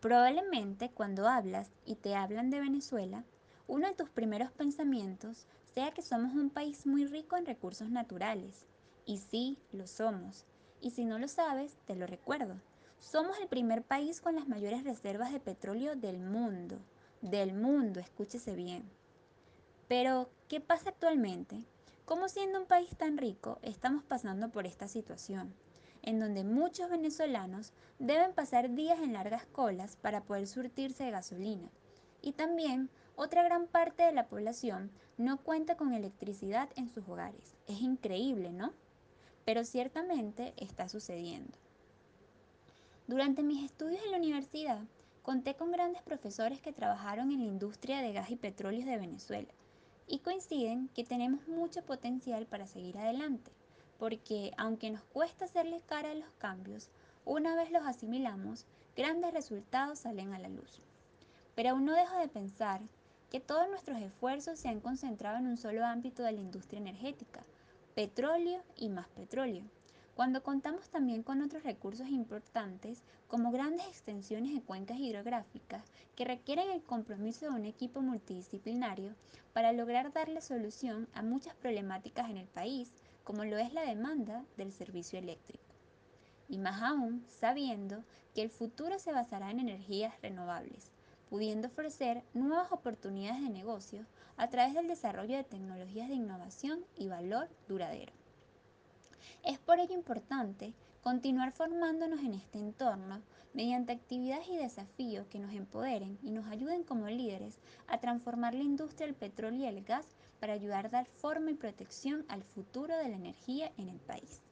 Probablemente cuando hablas y te hablan de Venezuela, uno de tus primeros pensamientos sea que somos un país muy rico en recursos naturales. Y sí, lo somos. Y si no lo sabes, te lo recuerdo. Somos el primer país con las mayores reservas de petróleo del mundo. Del mundo, escúchese bien. Pero, ¿qué pasa actualmente? ¿Cómo siendo un país tan rico estamos pasando por esta situación? En donde muchos venezolanos deben pasar días en largas colas para poder surtirse de gasolina. Y también otra gran parte de la población no cuenta con electricidad en sus hogares. Es increíble, ¿no? Pero ciertamente está sucediendo. Durante mis estudios en la universidad, conté con grandes profesores que trabajaron en la industria de gas y petróleos de Venezuela y coinciden que tenemos mucho potencial para seguir adelante porque aunque nos cuesta hacerle cara a los cambios, una vez los asimilamos, grandes resultados salen a la luz. Pero aún no dejo de pensar que todos nuestros esfuerzos se han concentrado en un solo ámbito de la industria energética, petróleo y más petróleo, cuando contamos también con otros recursos importantes como grandes extensiones de cuencas hidrográficas que requieren el compromiso de un equipo multidisciplinario para lograr darle solución a muchas problemáticas en el país, como lo es la demanda del servicio eléctrico. Y más aún sabiendo que el futuro se basará en energías renovables, pudiendo ofrecer nuevas oportunidades de negocio a través del desarrollo de tecnologías de innovación y valor duradero. Es por ello importante continuar formándonos en este entorno mediante actividades y desafíos que nos empoderen y nos ayuden como líderes a transformar la industria del petróleo y el gas para ayudar a dar forma y protección al futuro de la energía en el país.